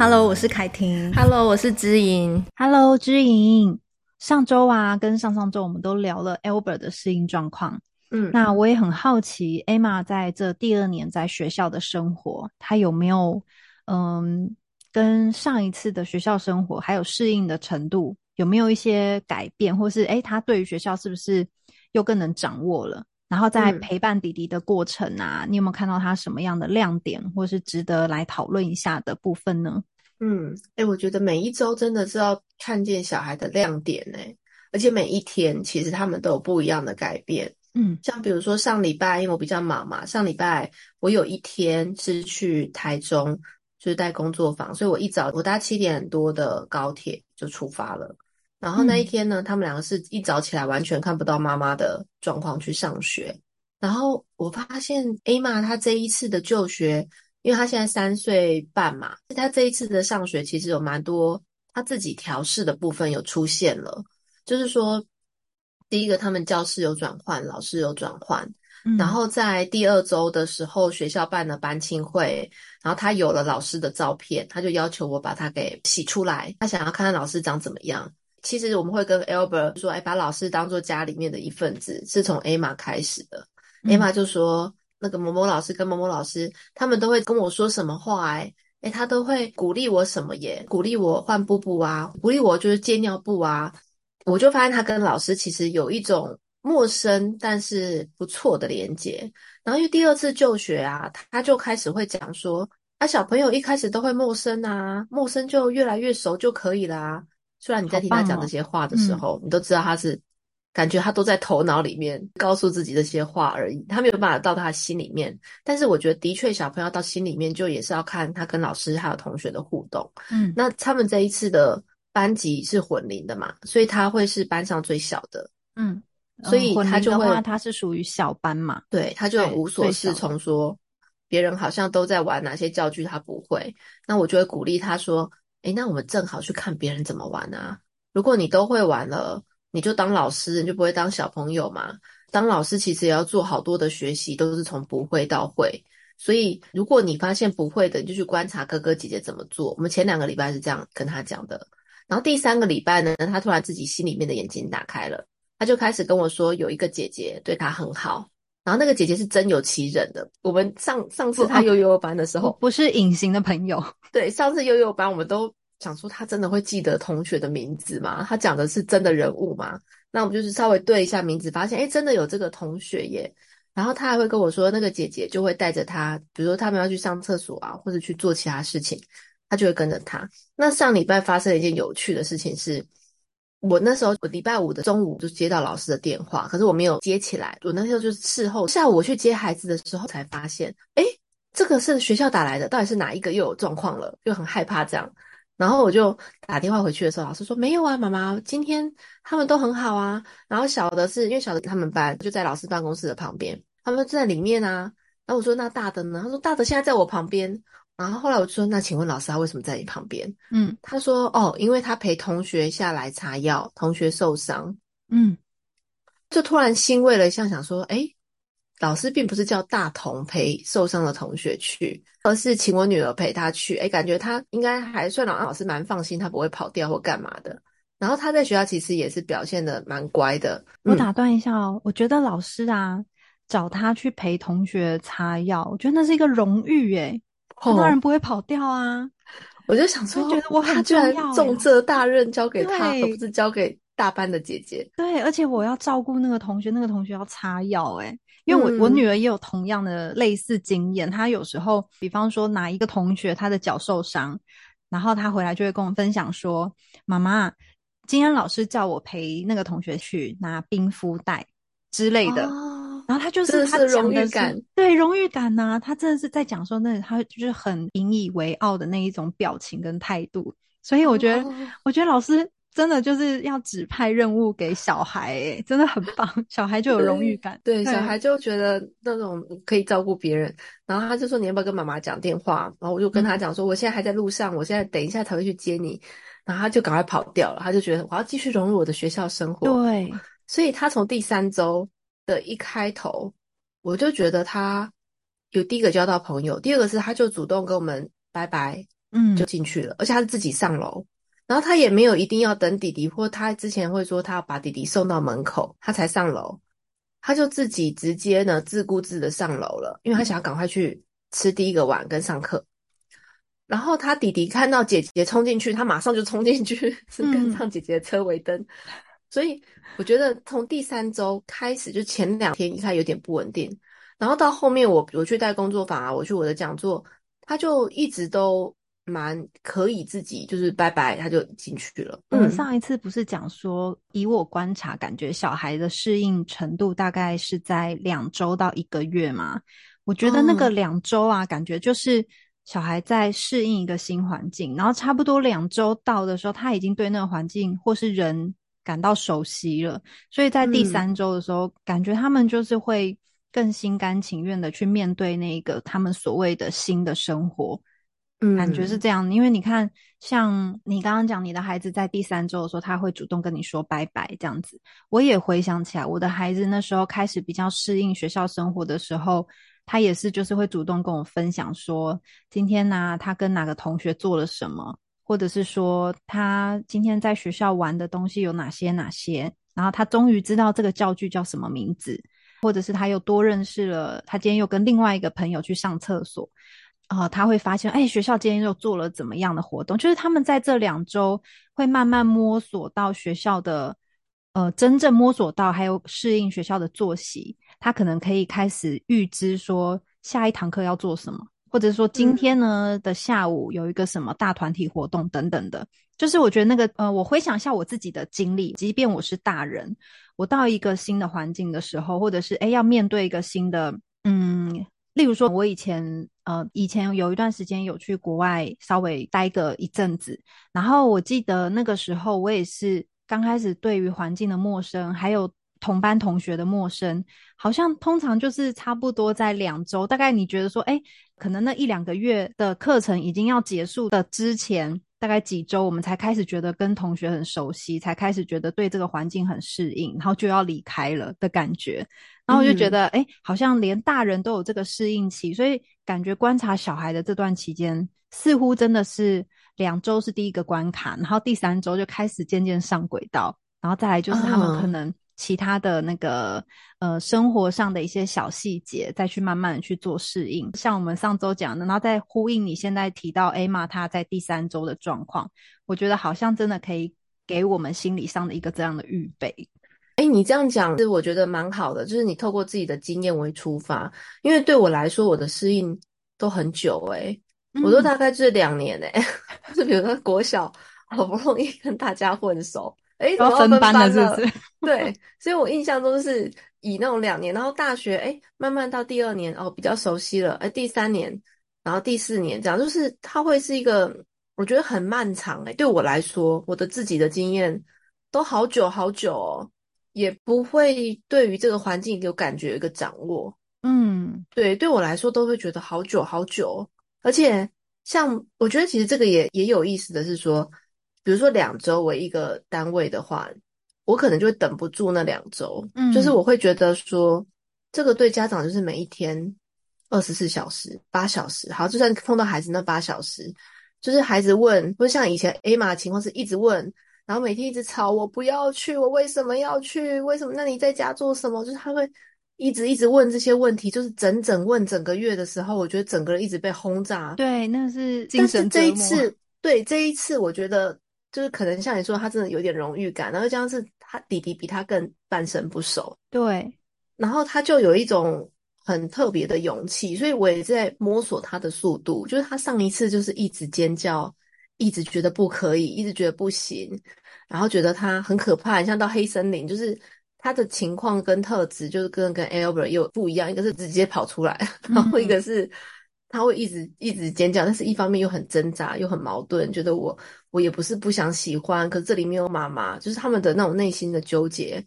Hello，我是凯婷。Hello，我是知莹。Hello，知莹。上周啊，跟上上周我们都聊了 Albert 的适应状况。嗯，那我也很好奇，Emma 在这第二年在学校的生活，她有没有嗯，跟上一次的学校生活还有适应的程度有没有一些改变，或是诶，她对于学校是不是又更能掌握了？然后在陪伴弟弟的过程啊，嗯、你有没有看到他什么样的亮点，或是值得来讨论一下的部分呢？嗯，哎、欸，我觉得每一周真的是要看见小孩的亮点呢，而且每一天其实他们都有不一样的改变。嗯，像比如说上礼拜，因为我比较忙嘛，上礼拜我有一天是去台中，就是带工作坊，所以我一早我搭七点多的高铁就出发了。然后那一天呢，嗯、他们两个是一早起来完全看不到妈妈的状况去上学。然后我发现 Emma 她这一次的就学。因为他现在三岁半嘛，他这一次的上学其实有蛮多他自己调试的部分有出现了。就是说，第一个他们教室有转换，老师有转换，嗯、然后在第二周的时候，学校办了班亲会，然后他有了老师的照片，他就要求我把他给洗出来，他想要看看老师长怎么样。其实我们会跟 Albert 说，哎，把老师当做家里面的一份子，是从 Emma 开始的。嗯、Emma 就说。那个某某老师跟某某老师，他们都会跟我说什么话、欸？诶诶他都会鼓励我什么耶？鼓励我换布布啊，鼓励我就是接尿布啊。我就发现他跟老师其实有一种陌生但是不错的连接。然后因为第二次就学啊，他就开始会讲说，啊小朋友一开始都会陌生啊，陌生就越来越熟就可以啦。虽然你在听他讲这些话的时候，哦嗯、你都知道他是。感觉他都在头脑里面告诉自己这些话而已，他没有办法到他心里面。但是我觉得，的确小朋友到心里面，就也是要看他跟老师还有同学的互动。嗯，那他们这一次的班级是混龄的嘛，所以他会是班上最小的。嗯，所以他就会，嗯、他是属于小班嘛。对，他就很无所适从，说别人好像都在玩哪些教具，他不会。那我就会鼓励他说：“诶，那我们正好去看别人怎么玩啊！如果你都会玩了。”你就当老师，你就不会当小朋友嘛？当老师其实也要做好多的学习，都是从不会到会。所以，如果你发现不会的，你就去观察哥哥姐姐怎么做。我们前两个礼拜是这样跟他讲的，然后第三个礼拜呢，他突然自己心里面的眼睛打开了，他就开始跟我说，有一个姐姐对他很好，然后那个姐姐是真有其人的。我们上上次他幼幼班的时候，不是隐形的朋友。对，上次幼幼班我们都。想说他真的会记得同学的名字吗？他讲的是真的人物吗？那我们就是稍微对一下名字，发现诶真的有这个同学耶。然后他还会跟我说，那个姐姐就会带着他，比如说他们要去上厕所啊，或者去做其他事情，他就会跟着他。那上礼拜发生了一件有趣的事情是，我那时候我礼拜五的中午就接到老师的电话，可是我没有接起来。我那时候就是事后下午我去接孩子的时候才发现，诶这个是学校打来的，到底是哪一个又有状况了？就很害怕这样。然后我就打电话回去的时候，老师说没有啊，妈妈，今天他们都很好啊。然后小的是因为小的他们班就在老师办公室的旁边，他们就在里面啊。然后我说那大的呢？他说大的现在在我旁边。然后后来我就说那请问老师他为什么在你旁边？嗯，他说哦，因为他陪同学下来擦药，同学受伤。嗯，就突然欣慰了一下，想说诶老师并不是叫大同陪受伤的同学去，而是请我女儿陪她去。诶，感觉她应该还算让老师蛮放心，她不会跑掉或干嘛的。然后她在学校其实也是表现的蛮乖的。我打断一下哦，我觉得老师啊找她去陪同学擦药，我觉得那是一个荣誉诶，很多人不会跑掉啊。我就想说，觉得我很居然，重责大任交给她，而不是交给大班的姐姐。对，而且我要照顾那个同学，那个同学要擦药诶。因为我我女儿也有同样的类似经验，她有时候，比方说哪一个同学她的脚受伤，然后她回来就会跟我分享说：“妈妈，今天老师叫我陪那个同学去拿冰敷袋之类的。”然后她就是她讲的是对荣誉感呐，她真的是在讲说那她就是很引以为傲的那一种表情跟态度，所以我觉得我觉得老师。真的就是要指派任务给小孩，诶真的很棒，小孩就有荣誉感。对，对，小孩就觉得那种可以照顾别人。然后他就说：“你要不要跟妈妈讲电话？”然后我就跟他讲说：“我现在还在路上，我现在等一下才会去接你。”然后他就赶快跑掉了。他就觉得我要继续融入我的学校生活。对，所以他从第三周的一开头，我就觉得他有第一个交到朋友，第二个是他就主动跟我们拜拜。嗯，就进去了，而且他是自己上楼，然后他也没有一定要等弟弟，或他之前会说他要把弟弟送到门口，他才上楼，他就自己直接呢自顾自的上楼了，因为他想要赶快去吃第一个碗跟上课。然后他弟弟看到姐姐冲进去，他马上就冲进去，是跟上姐姐的车尾灯。嗯、所以我觉得从第三周开始，就前两天一开始有点不稳定，然后到后面我我去带工作坊啊，我去我的讲座，他就一直都蛮可以自己就是拜拜，他就进去了。嗯，嗯上一次不是讲说，以我观察，感觉小孩的适应程度大概是在两周到一个月嘛？我觉得那个两周啊，嗯、感觉就是。小孩在适应一个新环境，然后差不多两周到的时候，他已经对那个环境或是人感到熟悉了，所以在第三周的时候，嗯、感觉他们就是会更心甘情愿的去面对那个他们所谓的新的生活，感觉是这样。因为你看，像你刚刚讲你的孩子在第三周的时候，他会主动跟你说拜拜这样子，我也回想起来，我的孩子那时候开始比较适应学校生活的时候。他也是，就是会主动跟我分享说，今天呢、他跟哪个同学做了什么，或者是说他今天在学校玩的东西有哪些哪些，然后他终于知道这个教具叫什么名字，或者是他又多认识了，他今天又跟另外一个朋友去上厕所，呃，他会发现，哎，学校今天又做了怎么样的活动？就是他们在这两周会慢慢摸索到学校的，呃，真正摸索到还有适应学校的作息。他可能可以开始预知说下一堂课要做什么，或者说今天呢的下午有一个什么大团体活动等等的。就是我觉得那个呃，我回想一下我自己的经历，即便我是大人，我到一个新的环境的时候，或者是哎要面对一个新的嗯，例如说我以前呃以前有一段时间有去国外稍微待个一阵子，然后我记得那个时候我也是刚开始对于环境的陌生，还有。同班同学的陌生，好像通常就是差不多在两周，大概你觉得说，哎，可能那一两个月的课程已经要结束的之前，大概几周，我们才开始觉得跟同学很熟悉，才开始觉得对这个环境很适应，然后就要离开了的感觉。然后我就觉得，哎、嗯，好像连大人都有这个适应期，所以感觉观察小孩的这段期间，似乎真的是两周是第一个关卡，然后第三周就开始渐渐上轨道，然后再来就是他们可能。其他的那个呃生活上的一些小细节，再去慢慢的去做适应。像我们上周讲的，然后再呼应你现在提到 Emma 她在第三周的状况，我觉得好像真的可以给我们心理上的一个这样的预备。哎，你这样讲是我觉得蛮好的，就是你透过自己的经验为出发，因为对我来说，我的适应都很久诶、欸嗯、我都大概就是两年诶、欸、就比如说国小好不容易跟大家混熟。哎，怎么分班了？是不是？对，所以我印象中是以那种两年，然后大学哎，慢慢到第二年哦，比较熟悉了，哎，第三年，然后第四年这样，就是它会是一个我觉得很漫长哎，对我来说，我的自己的经验都好久好久哦，也不会对于这个环境有感觉有一个掌握，嗯，对，对我来说都会觉得好久好久，而且像我觉得其实这个也也有意思的是说。比如说两周为一个单位的话，我可能就会等不住那两周，嗯，就是我会觉得说，这个对家长就是每一天二十四小时、八小时，好，就算碰到孩子那八小时，就是孩子问，不是像以前 Emma 的情况是一直问，然后每天一直吵我不要去，我为什么要去？为什么？那你在家做什么？就是他会一直一直问这些问题，就是整整问整个月的时候，我觉得整个人一直被轰炸。对，那是精神这一次，对，这一次我觉得。就是可能像你说，他真的有点荣誉感，然后加上是他弟弟比他更半生不熟，对，然后他就有一种很特别的勇气，所以我也在摸索他的速度。就是他上一次就是一直尖叫，一直觉得不可以，一直觉得不行，然后觉得他很可怕，像到黑森林，就是他的情况跟特质就是跟跟 Albert 又不一样，一个是直接跑出来，然后一个是。嗯他会一直一直尖叫，但是一方面又很挣扎，又很矛盾，觉得我我也不是不想喜欢，可是这里没有妈妈，就是他们的那种内心的纠结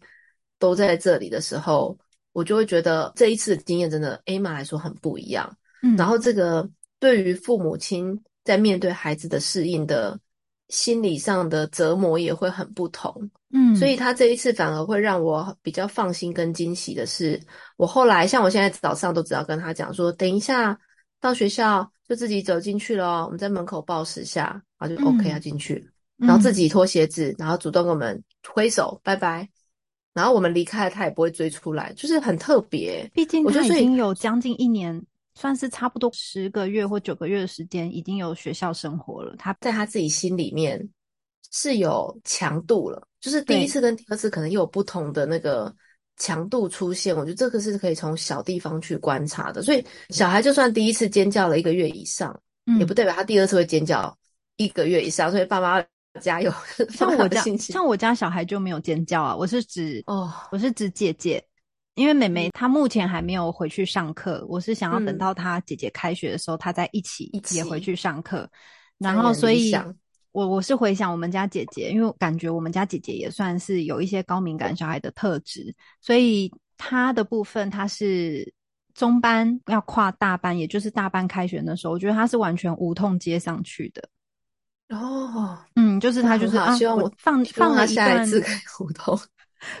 都在这里的时候，我就会觉得这一次的经验真的 Emma 来说很不一样。嗯，然后这个对于父母亲在面对孩子的适应的心理上的折磨也会很不同。嗯，所以他这一次反而会让我比较放心跟惊喜的是，我后来像我现在早上都只要跟他讲说，等一下。到学校就自己走进去了，我们在门口抱十下，然后就 OK 要进去，嗯、然后自己脱鞋子，然后主动跟我们挥手拜拜，然后我们离开了，他也不会追出来，就是很特别。毕竟他已经有将近一年，算是差不多十个月或九个月的时间，已经有学校生活了。他在他自己心里面是有强度了，就是第一次跟第二次可能又有不同的那个。强度出现，我觉得这个是可以从小地方去观察的。所以小孩就算第一次尖叫了一个月以上，嗯、也不代表他第二次会尖叫一个月以上。所以爸妈加油。像我家，像我家小孩就没有尖叫啊。我是指哦，我是指姐姐，因为妹妹她目前还没有回去上课。我是想要等到她姐姐开学的时候，她再一起也回去上课。然后所以。我我是回想我们家姐姐，因为我感觉我们家姐姐也算是有一些高敏感小孩的特质，所以她的部分她是中班要跨大班，也就是大班开学的时候，我觉得她是完全无痛接上去的。哦，嗯，就是她就是啊，希望我放放了一段可以无痛，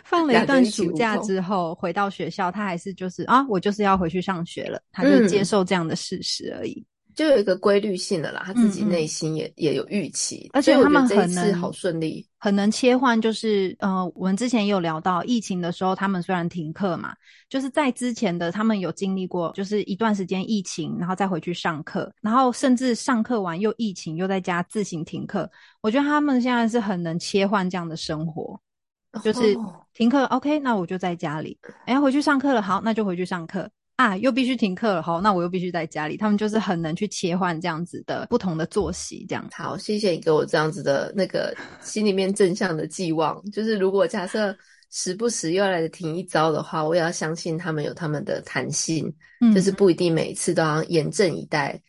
放 了一段暑假之后回到学校，她还是就是啊，我就是要回去上学了，她就接受这样的事实而已。嗯就有一个规律性的啦，他自己内心也、嗯、也有预期，而且他们很能好顺利，很能切换。就是呃，我们之前也有聊到疫情的时候，他们虽然停课嘛，就是在之前的他们有经历过，就是一段时间疫情，然后再回去上课，然后甚至上课完又疫情，又在家自行停课。我觉得他们现在是很能切换这样的生活，就是停课、哦、OK，那我就在家里，哎，回去上课了，好，那就回去上课。啊，又必须停课了，好，那我又必须在家里。他们就是很能去切换这样子的不同的作息，这样。好，谢谢你给我这样子的那个 心里面正向的寄望。就是如果假设时不时又要来停一遭的话，我也要相信他们有他们的弹性，嗯，就是不一定每一次都要严阵以待，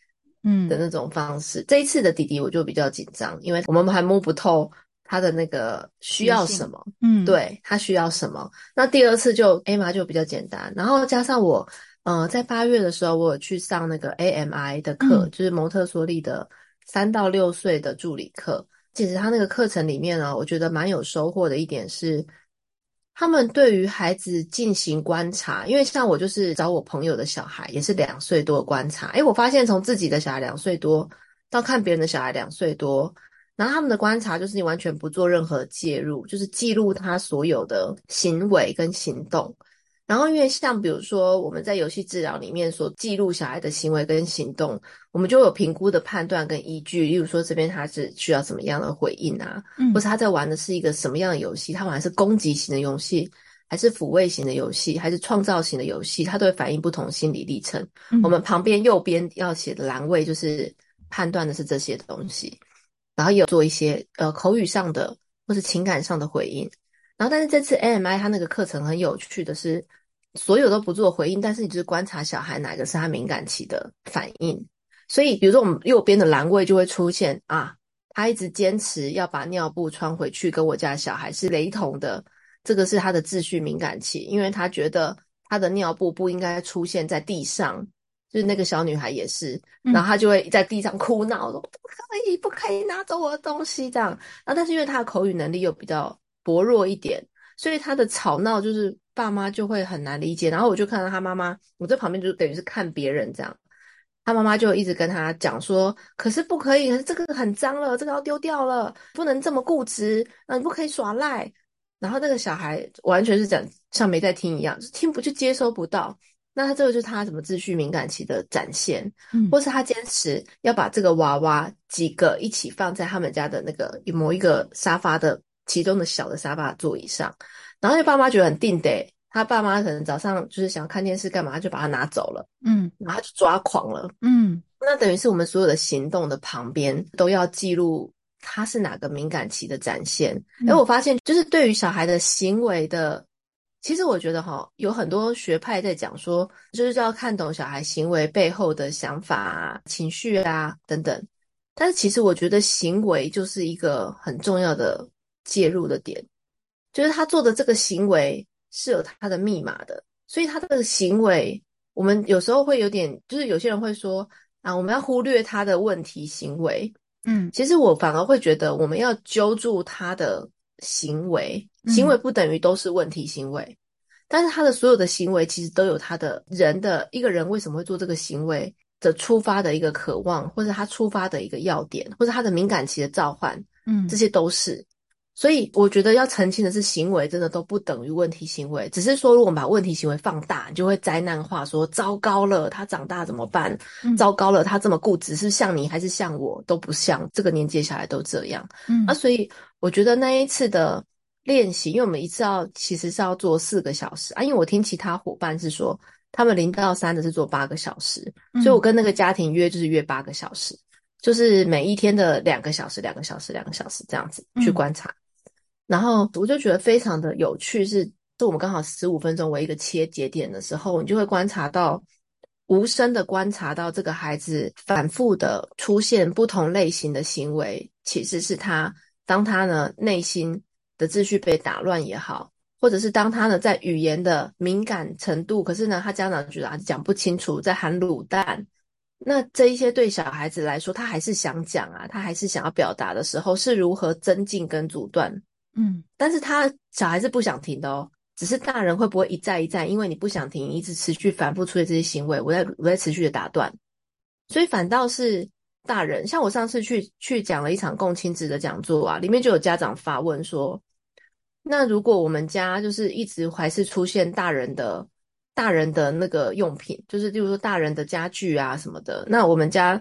嗯的那种方式。嗯。这一次的弟弟我就比较紧张，因为我们还摸不透他的那个需要什么，嗯，对，他需要什么。那第二次就 Emma 就比较简单，然后加上我。嗯、呃，在八月的时候，我有去上那个 AMI 的课，嗯、就是蒙特梭利的三到六岁的助理课。其实他那个课程里面呢，我觉得蛮有收获的一点是，他们对于孩子进行观察。因为像我就是找我朋友的小孩，也是两岁多的观察。诶，我发现从自己的小孩两岁多到看别人的小孩两岁多，然后他们的观察就是你完全不做任何介入，就是记录他所有的行为跟行动。然后，因为像比如说我们在游戏治疗里面所记录小孩的行为跟行动，我们就有评估的判断跟依据。例如说，这边他是需要什么样的回应啊，嗯，或是他在玩的是一个什么样的游戏？他玩的是攻击型的游戏，还是抚慰型的游戏，还是创造型的游戏？他都会反映不同心理历程。嗯，我们旁边右边要写的栏位就是判断的是这些东西，然后也有做一些呃口语上的或是情感上的回应。然后，但是这次 AMI 他那个课程很有趣的是，所有都不做回应，但是你就是观察小孩哪个是他敏感期的反应。所以，比如说我们右边的栏位就会出现啊，他一直坚持要把尿布穿回去，跟我家小孩是雷同的。这个是他的秩序敏感期，因为他觉得他的尿布不应该出现在地上。就是那个小女孩也是，然后她就会在地上哭闹，说不可以，不可以拿走我的东西这样。然后，但是因为他的口语能力又比较。薄弱一点，所以他的吵闹就是爸妈就会很难理解。然后我就看到他妈妈，我在旁边就等于是看别人这样，他妈妈就一直跟他讲说：“可是不可以，可是这个很脏了，这个要丢掉了，不能这么固执，嗯，不可以耍赖。”然后那个小孩完全是讲像没在听一样，就听不就接收不到。那他这个就是他什么秩序敏感期的展现，嗯，或是他坚持要把这个娃娃几个一起放在他们家的那个某一个沙发的。其中的小的沙发座椅上，然后他爸妈觉得很定得，他爸妈可能早上就是想要看电视干嘛，就把他拿走了，嗯，然后他就抓狂了，嗯，那等于是我们所有的行动的旁边都要记录他是哪个敏感期的展现。哎、嗯、我发现，就是对于小孩的行为的，其实我觉得哈，有很多学派在讲说，就是要看懂小孩行为背后的想法啊、情绪啊等等。但是其实我觉得行为就是一个很重要的。介入的点，就是他做的这个行为是有他的密码的，所以他这个行为，我们有时候会有点，就是有些人会说啊，我们要忽略他的问题行为，嗯，其实我反而会觉得，我们要揪住他的行为，行为不等于都是问题行为，嗯，但是他的所有的行为其实都有他的人的一个人为什么会做这个行为，的出发的一个渴望，或者他出发的一个要点，或者他的敏感期的召唤，嗯，这些都是。所以我觉得要澄清的是，行为真的都不等于问题行为，只是说，如果我们把问题行为放大，你就会灾难化，说糟糕了，他长大怎么办？嗯、糟糕了，他这么固执，是像你还是像我？都不像，这个年纪的小孩都这样。嗯，啊，所以我觉得那一次的练习，因为我们一次要其实是要做四个小时啊，因为我听其他伙伴是说，他们零到三的是做八个小时，所以我跟那个家庭约就是约八个小时，就是每一天的两个小时，两个小时，两个小时这样子去观察。嗯然后我就觉得非常的有趣，是，就我们刚好十五分钟为一个切节点的时候，你就会观察到，无声的观察到这个孩子反复的出现不同类型的行为，其实是他当他呢内心的秩序被打乱也好，或者是当他呢在语言的敏感程度，可是呢他家长觉得啊讲不清楚，在喊卤蛋，那这一些对小孩子来说，他还是想讲啊，他还是想要表达的时候，是如何增进跟阻断？嗯，但是他小孩是不想停的哦，只是大人会不会一再一再，因为你不想停，一直持续反复出现这些行为，我在我在持续的打断，所以反倒是大人，像我上次去去讲了一场共亲职的讲座啊，里面就有家长发问说，那如果我们家就是一直还是出现大人的大人的那个用品，就是例如说大人的家具啊什么的，那我们家。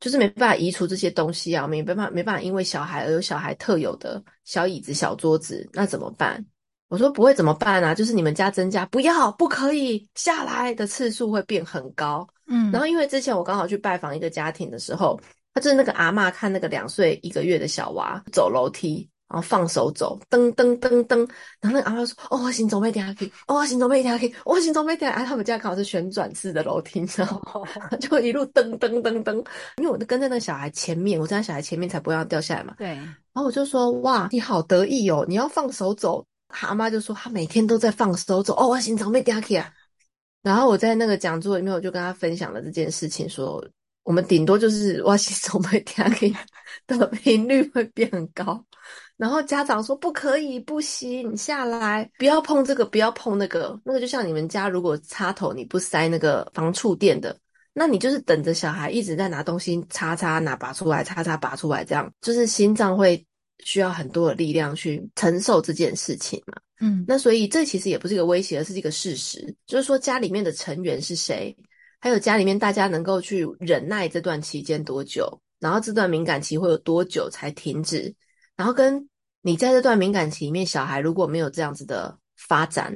就是没办法移除这些东西啊，没办法，没办法，因为小孩而有小孩特有的小椅子、小桌子，那怎么办？我说不会怎么办啊？就是你们家增加，不要，不可以下来的次数会变很高。嗯，然后因为之前我刚好去拜访一个家庭的时候，他就是那个阿妈看那个两岁一个月的小娃走楼梯。然后放手走，噔噔噔噔，然后那个阿妈说：“哦，我行走没掉去，哦，行走没掉去，我行走没掉。”哎，他们家刚好是旋转式的楼梯，然后 就一路噔噔噔噔。因为我就跟在那个小孩前面，我站在小孩前面才不会要掉下来嘛。对。然后我就说：“哇，你好得意哦，你要放手走。”阿妈就说：“他每天都在放手走，哦，我行走没掉去啊。”然后我在那个讲座里面，我就跟他分享了这件事情，说我们顶多就是我行走没掉去 的频率会变很高。然后家长说不可以，不行，你下来，不要碰这个，不要碰那个。那个就像你们家如果插头你不塞那个防触电的，那你就是等着小孩一直在拿东西插插拿拔出来，插插拔出来，这样就是心脏会需要很多的力量去承受这件事情嘛。嗯，那所以这其实也不是一个威胁，而是一个事实，就是说家里面的成员是谁，还有家里面大家能够去忍耐这段期间多久，然后这段敏感期会有多久才停止，然后跟。你在这段敏感期里面，小孩如果没有这样子的发展，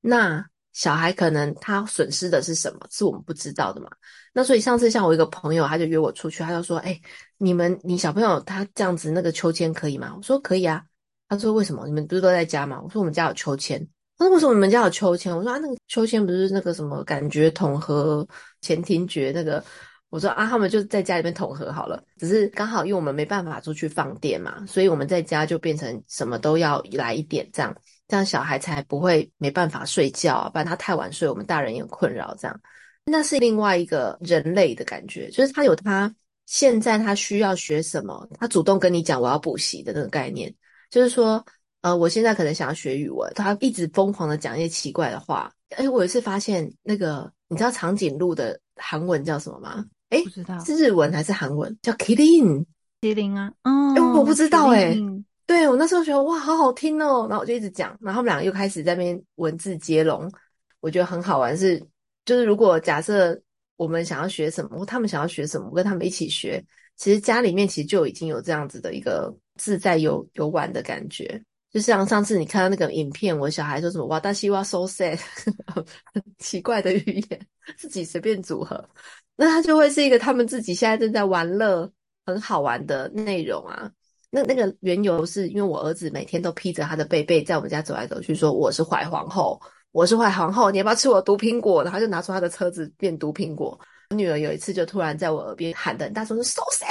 那小孩可能他损失的是什么？是我们不知道的嘛？那所以上次像我一个朋友，他就约我出去，他就说：“哎、你们你小朋友他这样子那个秋千可以吗？”我说：“可以啊。”他说：“为什么？你们不是都在家吗？”我说：“我们家有秋千。”他说：“为什么你们家有秋千？”我说：“啊，那个秋千不是那个什么感觉统合前庭觉那个。”我说啊，他们就在家里面统合好了，只是刚好因为我们没办法出去放电嘛，所以我们在家就变成什么都要来一点这样，这样小孩才不会没办法睡觉，不然他太晚睡，我们大人也困扰这样。那是另外一个人类的感觉，就是他有他现在他需要学什么，他主动跟你讲我要补习的那个概念，就是说呃，我现在可能想要学语文，他一直疯狂的讲一些奇怪的话。哎，我有一次发现那个，你知道长颈鹿的韩文叫什么吗？哎，不知道是日文还是韩文？叫 Killing 麒麟啊！哦，哎，我不知道哎。对，我那时候觉得哇，好好听哦，然后我就一直讲，然后他们两个又开始在那边文字接龙，我觉得很好玩是。是就是如果假设我们想要学什么，或他们想要学什么，我跟他们一起学，其实家里面其实就已经有这样子的一个自在游游玩的感觉。就像上次你看到那个影片，我小孩说什么“哇大西哇 so sad”，很 奇怪的语言，自己随便组合。那他就会是一个他们自己现在正在玩乐很好玩的内容啊。那那个缘由是因为我儿子每天都披着他的背背在我们家走来走去，说我是坏皇后，我是坏皇后，你要不要吃我毒苹果？然后就拿出他的车子变毒苹果。我女儿有一次就突然在我耳边喊的很大声说 “so sad”，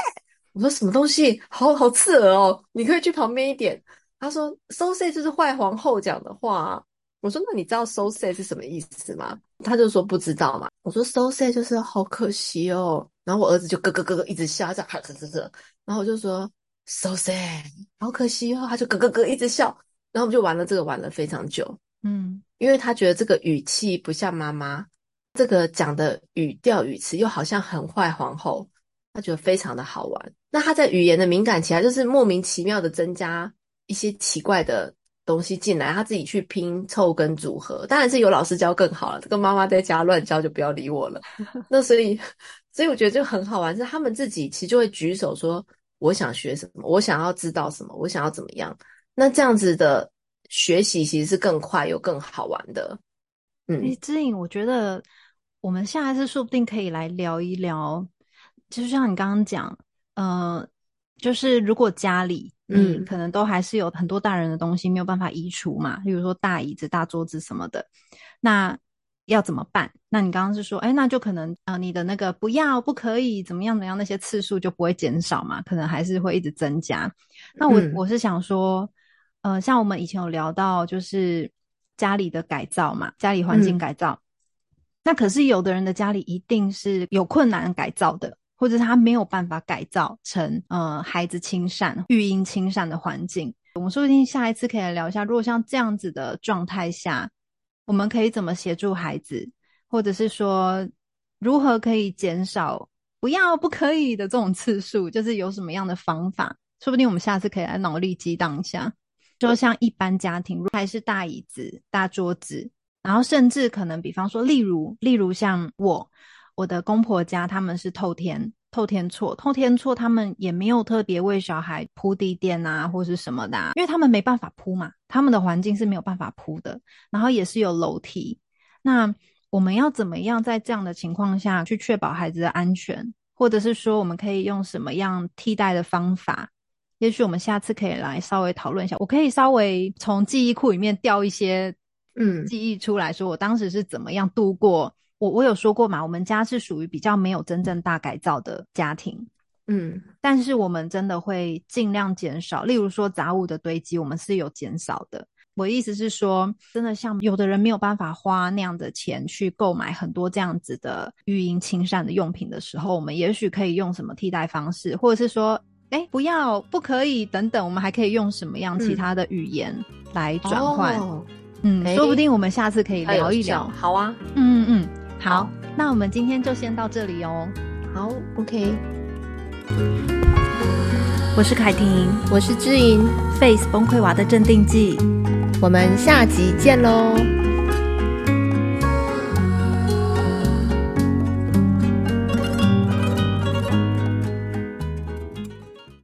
我说什么东西？好好刺耳哦，你可以去旁边一点。他说 “so sad” 就是坏皇后讲的话。我说：“那你知道 ‘so sad’ 是什么意思吗？”他就说：“不知道嘛。”我说：“so sad” 就是好可惜哦。然后我儿子就咯咯咯咯一直笑。然后我就说：“so sad，好可惜哦。”他就咯咯咯一直笑。然后我们就玩了这个，玩了非常久。嗯，因为他觉得这个语气不像妈妈，这个讲的语调语词又好像很坏皇后，他觉得非常的好玩。那他在语言的敏感起来，就是莫名其妙的增加一些奇怪的东西进来，他自己去拼凑跟组合，当然是有老师教更好了。这个妈妈在家乱教就不要理我了。那所以，所以我觉得就很好玩，是他们自己其实就会举手说：“我想学什么，我想要知道什么，我想要怎么样。”那这样子的学习其实是更快又更好玩的。嗯，欸，姿颖，我觉得我们下一次说不定可以来聊一聊，就像你刚刚讲。呃，就是如果家里嗯，可能都还是有很多大人的东西没有办法移除嘛，比如说大椅子、大桌子什么的，那要怎么办？那你刚刚是说，哎，那就可能呃，你的那个不要、不可以怎么样怎么样，那些次数就不会减少嘛，可能还是会一直增加。那我、嗯、我是想说，呃，像我们以前有聊到，就是家里的改造嘛，家里环境改造，嗯、那可是有的人的家里一定是有困难改造的。或者他没有办法改造成呃孩子亲善、育婴亲善的环境，我们说不定下一次可以来聊一下，如果像这样子的状态下，我们可以怎么协助孩子，或者是说如何可以减少不要不可以的这种次数，就是有什么样的方法？说不定我们下次可以来脑力激荡一下，就像一般家庭还是大椅子、大桌子，然后甚至可能比方说，例如例如像我。我的公婆家他们是透天，透天厝，透天厝他们也没有特别为小孩铺地垫啊，或是什么的啊，因为他们没办法铺嘛，他们的环境是没有办法铺的，然后也是有楼梯。那我们要怎么样在这样的情况下去确保孩子的安全，或者是说我们可以用什么样替代的方法？也许我们下次可以来稍微讨论一下。我可以稍微从记忆库里面调一些嗯记忆出来说，我当时是怎么样度过。我我有说过嘛，我们家是属于比较没有真正大改造的家庭，嗯，但是我们真的会尽量减少，例如说杂物的堆积，我们是有减少的。我的意思是说，真的像有的人没有办法花那样的钱去购买很多这样子的育婴亲善的用品的时候，我们也许可以用什么替代方式，或者是说，哎，不要，不可以等等，我们还可以用什么样其他的语言来转换？嗯，哦、嗯，说不定我们下次可以聊一聊。好啊，嗯嗯嗯。好，那我们今天就先到这里哦。好，OK。我是凯婷，我是知莹，Face 崩溃娃的镇定剂，我们下集见喽。